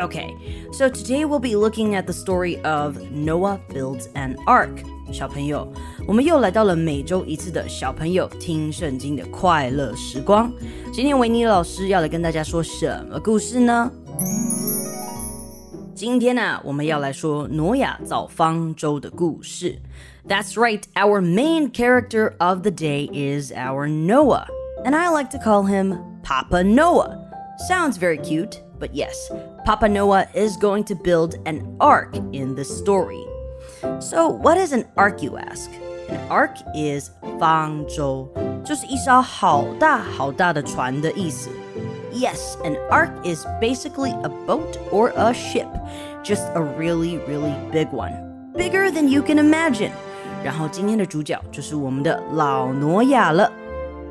Okay, so today we'll be looking at the story of Noah builds an ark. 小朋友，我们又来到了每周一次的小朋友听圣经的快乐时光。今天维尼老师要来跟大家说什么故事呢？今天呢，我们要来说挪亚造方舟的故事。That's right, our main character of the day is our Noah, and I like to call him Papa Noah. Sounds very cute, but yes, Papa Noah is going to build an ark in the story. So, what is an ark, you ask? An ark is 方舟，就是一艘好大好大的船的意思。Yes, an ark is basically a boat or a ship, just a really, really big one. Bigger than you can imagine. 然后今天的主角就是我们的老挪亚了。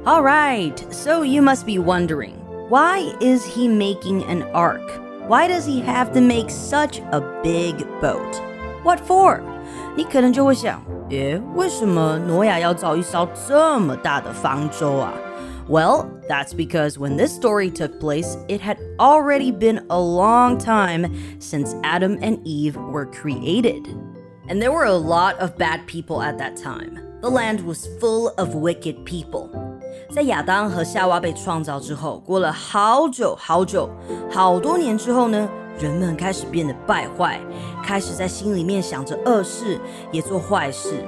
Alright, so you must be wondering, why is he making an ark? Why does he have to make such a big boat? What for? 你可能就会想，诶，为什么挪亚要造一艘这么大的方舟啊？well, that's because when this story took place, it had already been a long time since Adam and Eve were created. And there were a lot of bad people at that time. The land was full of wicked people. 在亚当和夏娃被创造之后，过了好久好久，好多年之后呢，人们开始变得败坏，开始在心里面想着恶事，也做坏事。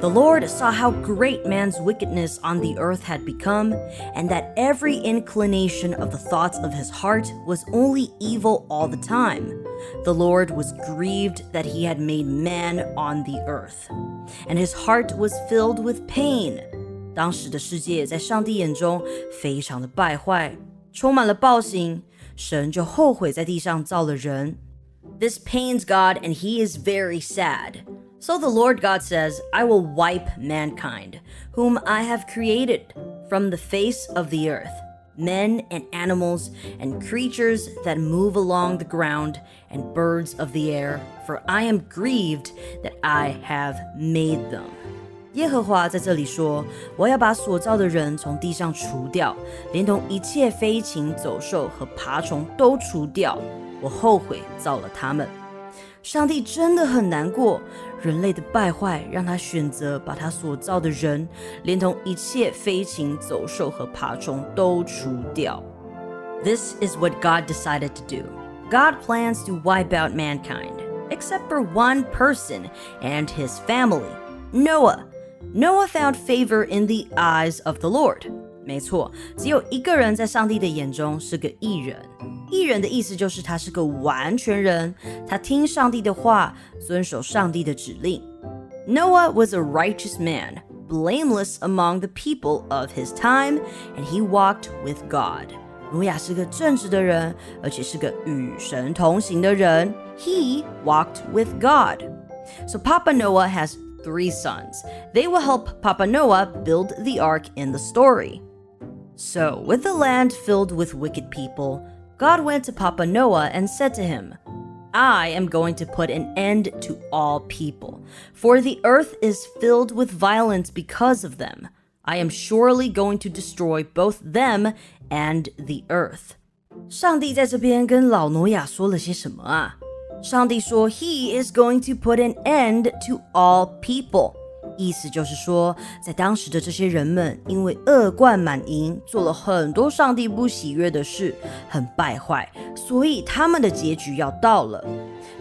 the Lord saw how great man's wickedness on the earth had become, and that every inclination of the thoughts of his heart was only evil all the time. The Lord was grieved that he had made man on the earth, and his heart was filled with pain. 当时的世界在上帝眼中非常的败坏，充满了暴行，神就后悔在地上造了人。This pains God, and he is very sad. So the Lord God says, I will wipe mankind, whom I have created, from the face of the earth, men and animals and creatures that move along the ground and birds of the air, for I am grieved that I have made them. 耶和华在这里说：“我要把所造的人从地上除掉，连同一切飞禽走兽和爬虫都除掉。我后悔造了他们。”上帝真的很难过，人类的败坏让他选择把他所造的人，连同一切飞禽走兽和爬虫都除掉。This is what God decided to do. God plans to wipe out mankind, except for one person and his family, Noah. Noah found favor in the eyes of the Lord。没错，只有一个人在上帝的眼中是个义人。义人的意思就是他是个完全人，他听上帝的话，遵守上帝的指令。Noah was a righteous man, blameless among the people of his time, and he walked with God. 挪亚是个正直的人，而且是个与神同行的人。He walked with God. So Papa Noah has three sons. They will help Papa Noah build the ark in the story. So, with the land filled with wicked people, God went to Papa Noah and said to him, I am going to put an end to all people, for the earth is filled with violence because of them. I am surely going to destroy both them and the earth. 上帝在这边跟老挪亚说了些什么啊？ 上帝说，He is going to put an end to all people。意思就是说，在当时的这些人们，因为恶贯满盈，做了很多上帝不喜悦的事，很败坏，所以他们的结局要到了。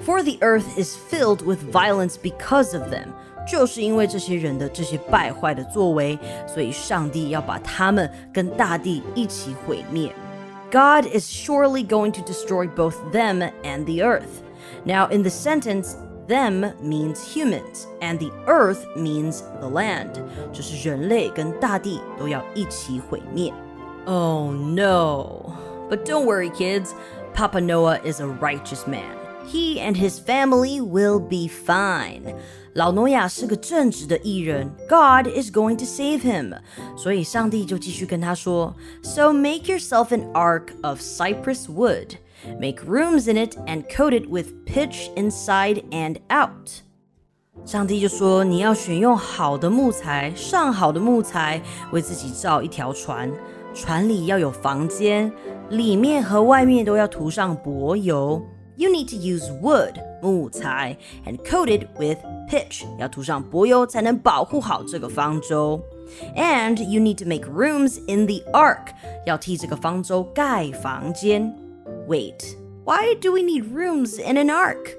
For the earth is filled with violence because of them，就是因为这些人的这些败坏的作为，所以上帝要把他们跟大地一起毁灭。God is surely going to destroy both them and the earth. Now, in the sentence, them means humans, and the earth means the land. Oh no. But don't worry, kids. Papa Noah is a righteous man. He and his family will be fine. 老挪亚是个正直的艺人，God is going to save him。所以上帝就继续跟他说：So make yourself an ark of cypress wood, make rooms in it, and coat it with pitch inside and out。上帝就说：你要选用好的木材，上好的木材，为自己造一条船。船里要有房间，里面和外面都要涂上柏油。You need to use wood 木材 and coat it with pitch 要涂上柏油才能保护好这个方舟。And you need to make rooms in the ark 要替这个方舟盖房间。 Wait, why do we need rooms in an ark?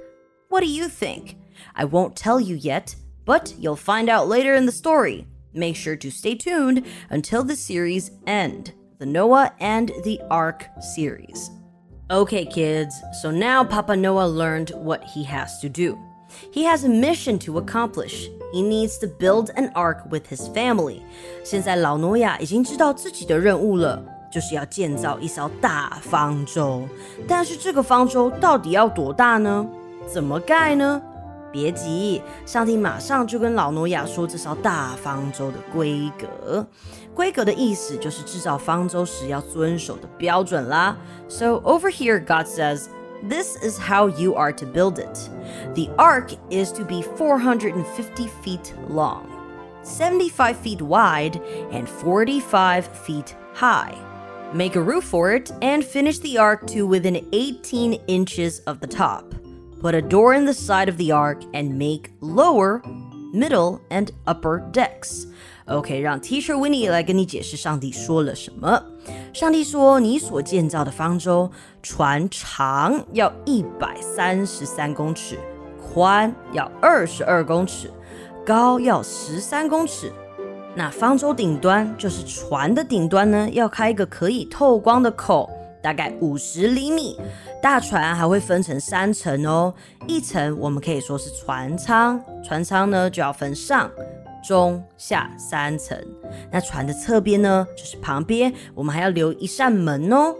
What do you think? I won't tell you yet, but you'll find out later in the story. Make sure to stay tuned until the series end, the Noah and the Ark series. Okay, kids, so now Papa Noah learned what he has to do. He has a mission to accomplish. He needs to build an ark with his family. 现在老挪亚已经知道自己的任务了， 就是要建造一艘大方舟。但是这个方舟到底要多大呢？怎么盖呢？别急，上帝马上就跟老挪亚说这艘大方舟的规格。规格的意思就是制造方舟时要遵守的标准啦。So over here, God says. This is how you are to build it. The ark is to be 450 feet long, 75 feet wide, and 45 feet high. Make a roof for it and finish the ark to within 18 inches of the top. Put a door in the side of the ark and make lower, middle, and upper decks. OK，让 Teacher Winnie 来跟你解释上帝说了什么。上帝说：“你所建造的方舟，船长要一百三十三公尺，宽要二十二公尺，高要十三公尺。 那方舟顶端就是船的顶端呢，要开一个可以透光的口。”大概五十厘米，大船还会分成三层哦。一层我们可以说是船舱，船舱呢就要分上、中、下三层。那船的侧边呢，就是旁边，我们还要留一扇门哦。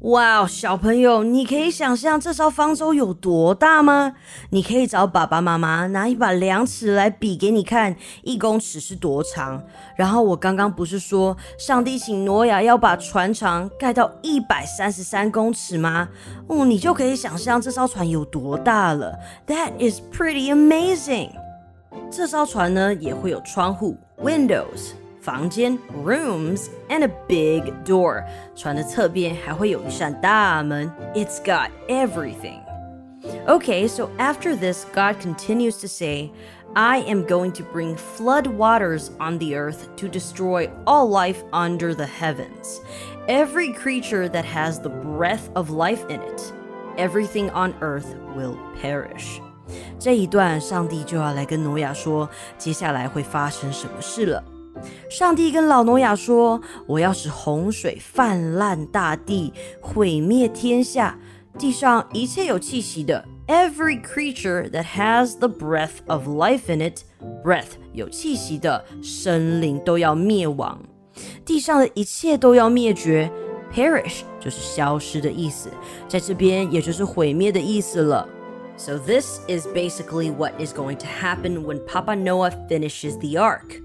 哇，小朋友，你可以想象这艘方舟有多大吗？你可以找爸爸妈妈拿一把量尺来比给你看，一公尺是多长。然后我刚刚不是说上帝请挪亚要把船长盖到一百三十三公尺吗？哦，你就可以想象这艘船有多大了。That is pretty amazing。这艘船呢也会有窗户，windows。房间 rooms and a big door. 船的侧边还会有一扇大门。It's got everything. Okay, so after this, God continues to say, I am going to bring flood waters on the earth to destroy all life under the heavens. Every creature that has the breath of life in it, everything on earth will perish. 这一段，上帝就要来跟挪亚说，接下来会发生什么事了。 上帝跟老挪亚说：“我要使洪水泛滥大地，毁灭天下，地上一切有气息的，every creature that has the breath of life in it，breath 有气息的生灵都要灭亡，地上的一切都要灭绝，perish 就是消失的意思，在这边也就是毁灭的意思了。” So, this is basically what is going to happen when Papa Noah finishes the ark.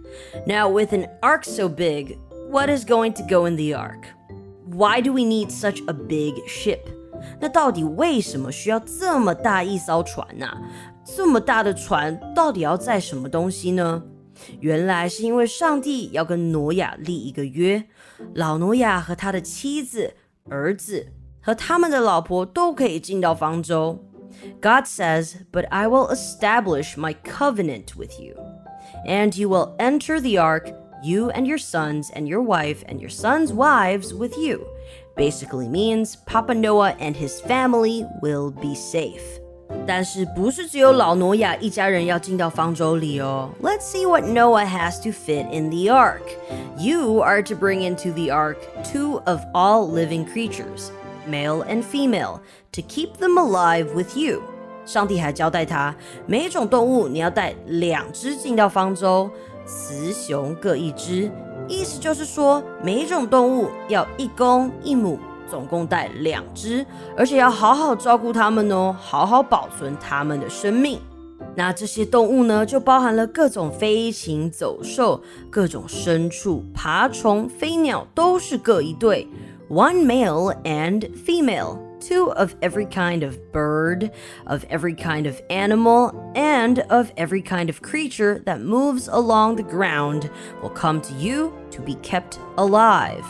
Now, with an ark so big, what is going to go in the ark? Why do we need such a big ship? 那到底为什么需要这么大一艘船呢、啊？这么大的船到底要载什么东西呢？原来是因为上帝要跟挪亚立一个约，老挪亚和他的妻子、儿子和他们的老婆都可以进到方舟。 God says, But I will establish my covenant with you, and you will enter the ark, you and your sons, and your wife, and your sons' wives with you. Basically means Papa Noah and his family will be safe. 但是不是只有老挪亚一家人要进到方舟里哦？Let's see what Noah has to fit in the ark. You are to bring into the ark two of all living creatures Male and female, to keep them alive with you. 上帝还交代他，每一种动物你要带两只进到方舟，雌雄各一只。意思就是说，每一种动物要一公一母总共带两只，而且要好好照顾它们哦，好好保存它们的生命。那这些动物呢，就包含了各种飞禽走兽、各种牲畜、爬虫、飞鸟，都是各一对 ，one male and female。two of every kind of bird, of every kind of animal, and of every kind of creature that moves along the ground will come to you to be kept alive.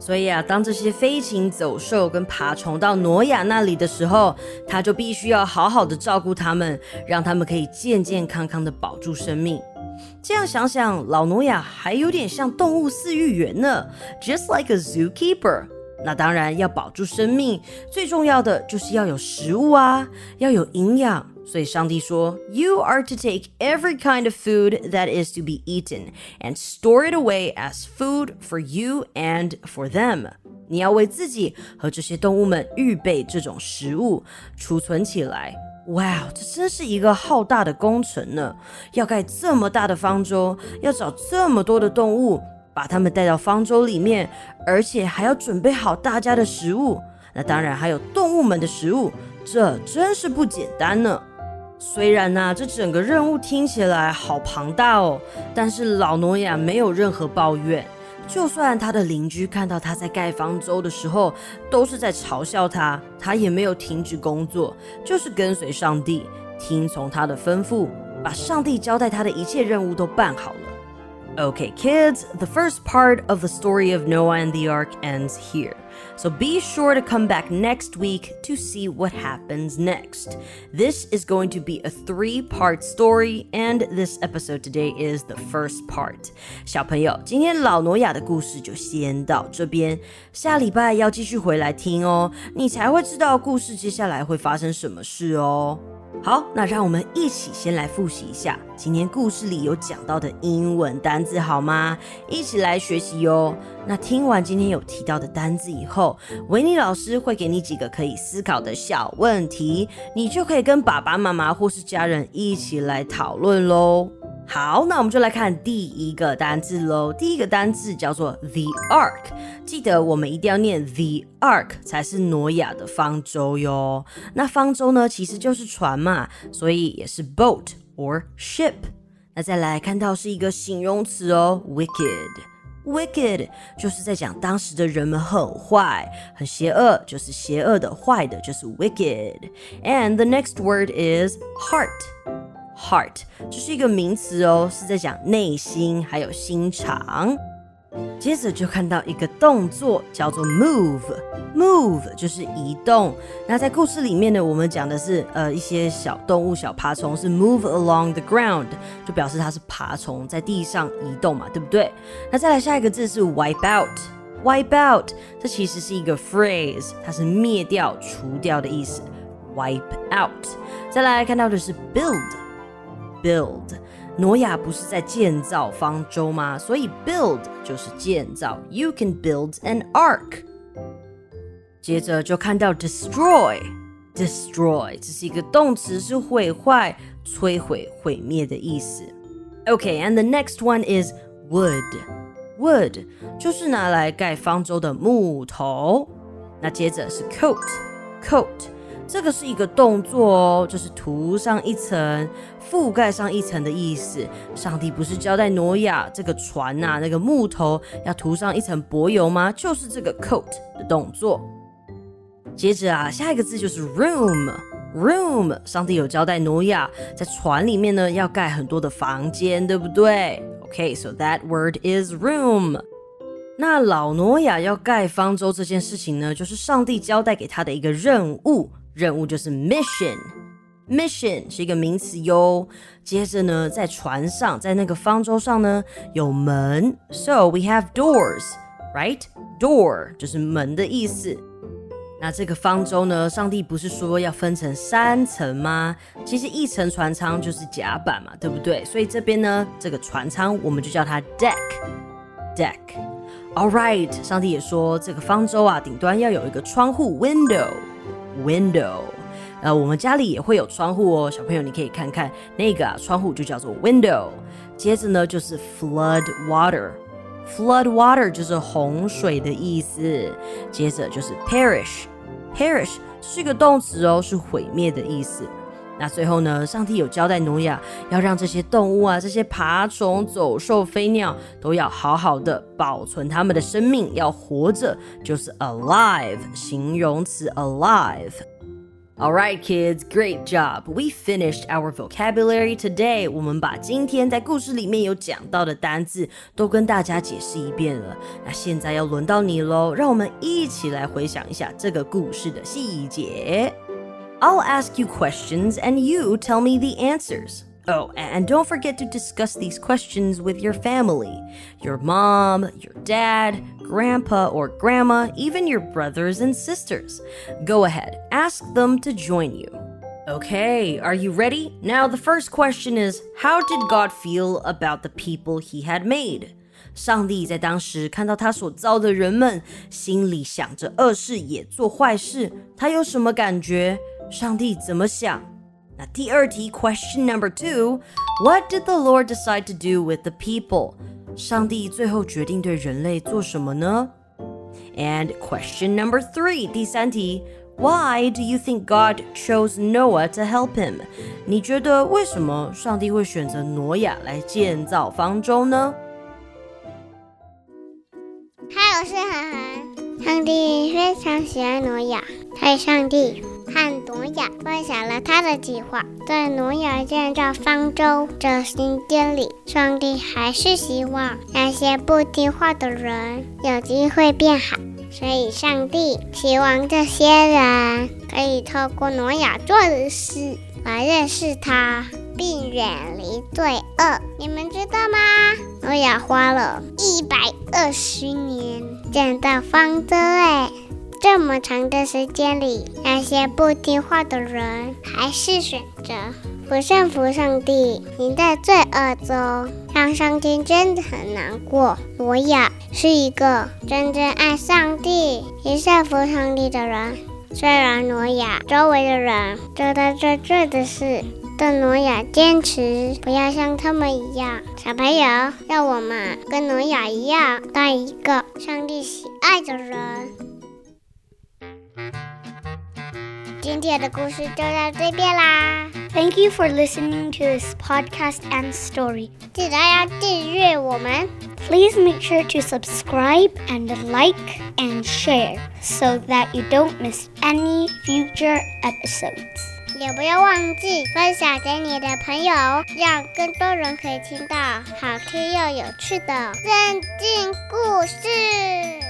所以啊，当这些飞禽走兽跟爬虫到挪亚那里的时候，他就必须要好好的照顾它们，让它们可以健健康康的保住生命。 这样想想，老挪亚还有点像动物饲育员呢，just like a zookeeper。那当然要保住生命，最重要的就是要有食物啊，要有营养。所以上帝说，You are to take every kind of food that is to be eaten and store it away as food for you and for them。你要为自己和这些动物们预备这种食物，储存起来。 哇，这真是一个浩大的工程呢！要盖这么大的方舟，要找这么多的动物，把它们带到方舟里面，而且还要准备好大家的食物。那当然还有动物们的食物，这真是不简单呢。虽然呢，这整个任务听起来好庞大哦，但是老挪亚没有任何抱怨。就算他的邻居看到他在盖方舟的时候，都是在嘲笑他，他也没有停止工作，就是跟随上帝，听从他的吩咐，把上帝交代他的一切任务都办好了。Okay, kids, the first part of the story of Noah and the ark ends here. So be sure to come back next week to see what happens next. This is going to be a three part story, and this episode today is the first part. 小朋友，今天老挪亚的故事就先到这边，下礼拜要继续回来听哦，你才会知道故事接下来会发生什么事哦。好，那让我们一起先来复习一下今天故事里有讲到的英文单字，好吗？一起来学习哟。那听完今天有提到的单字以后，维尼老师会给你几个可以思考的小问题，你就可以跟爸爸妈妈或是家人一起来讨论喽。好，那我们就来看第一个单字喽。第一个单字叫做 the ark，记得我们一定要念 the ark 才是挪亚的方舟哟。那方舟呢，其实就是船嘛，所以也是 boat or ship。那再来看到是一个形容词哦，wicked wicked 就是在讲当时的人们很坏很邪恶就是邪恶的坏的就是 wicked and the next word is heart heart 这是一个名词哦是在讲内心还有心肠。接着就看到一个动作叫做 move，move 就是移动。那在故事里面呢，我们讲的是呃一些小动物、小爬虫是 move along the ground，就表示它是爬虫在地上移动嘛，对不对？那再来下一个字是 wipe out，wipe out 这其实是一个 phrase，它是灭掉、除掉的意思。wipe out。再来看到的是 build。build，挪亚不是在建造方舟吗？所以 build 就是建造。You can build an ark。接着就看到 destroy，destroy 这是一个动词，是毁坏、摧毁、毁灭的意思。Okay，and the next one is wood。wood 就是拿来盖方舟的木头。那接着是 coat，coat 这个是一个动作哦，就是涂上一层。覆盖上一层的意思。上帝不是交代挪亚这个船呐，那个木头要涂上一层柏油吗？就是这个 coat 的动作。接着啊，下一个字就是 room，room。上帝有交代挪亚在船里面呢，要盖很多的房间，对不对？OK，so that word is room。那老挪亚要盖方舟这件事情呢，就是上帝交代给他的一个任务，任务就是 mission。Mission 是一个名词哟。接着呢，在船上，在那个方舟上呢，有门。So we have doors, right? Door 就是门的意思。那这个方舟呢，上帝不是说要分成三层吗？其实一层船舱就是甲板嘛，对不对？所以这边呢，这个船舱我们就叫它 deck。Deck. All right，上帝也说这个方舟啊，顶端要有一个窗户 window。Window。呃，我们家里也会有窗户哦，小朋友你可以看看那个啊，窗户就叫做 window。接着呢就是 flood water。flood water 就是洪水的意思。接着就是 perish，perish 是个动词哦，是毁灭的意思。那最后呢，上帝有交代挪亚要让这些动物啊，这些爬虫、走兽、飞鸟都要好好的保存他们的生命，要活着，就是 alive 形容词 alive。All right, kids, great job. We finished our vocabulary today. 我们把今天在故事里面有讲到的单字都跟大家解释一遍了。那现在要轮到你喽，让我们一起来回想一下这个故事的细节。I'll ask you questions and you tell me the answers. Oh, and don't forget to discuss these questions with your family your mom, your dad, grandpa or grandma, even your brothers and sisters. Go ahead, ask them to join you. Okay, are you ready? Now, the first question is How did God feel about the people he had made? 上帝在当时看到他所造的人们，心里想着恶事也做坏事，他有什么感觉？ 上帝怎么想？那第二题，question number two，What did the Lord decide to do with the people？上帝最后决定对人类做什么呢？And question number three，第三题，Why do you think God chose Noah to help him？你觉得为什么上帝会选择挪亚来建造方舟呢？嗨，我是涵涵。上帝非常喜欢挪亚，他是上帝。 和挪亚分享了他的计划，在挪亚建造方舟这新天里，上帝还是希望那些不听话的人有机会变好，所以上帝希望这些人可以透过挪亚做的事来认识他，并远离罪恶。你们知道吗？挪亚花了一百二十年建造方舟，哎。这么长的时间里，那些不听话的人还是选择不顺服上帝，你在罪恶中，让上帝真的很难过。挪亚是一个真正爱上帝、也顺服上帝的人。虽然挪亚周围的人做的最罪的事，但挪亚坚持不要像他们一样。小朋友，让我们跟挪亚一样，当一个上帝喜爱的人。今天的故事就到这边啦。Thank you for listening to this podcast and story. 记得要订阅我们。Please make sure to subscribe and like and share so that you don't miss any future episodes. 也不要忘记分享给你的朋友，让更多人可以听到好听又有趣的圣经故事。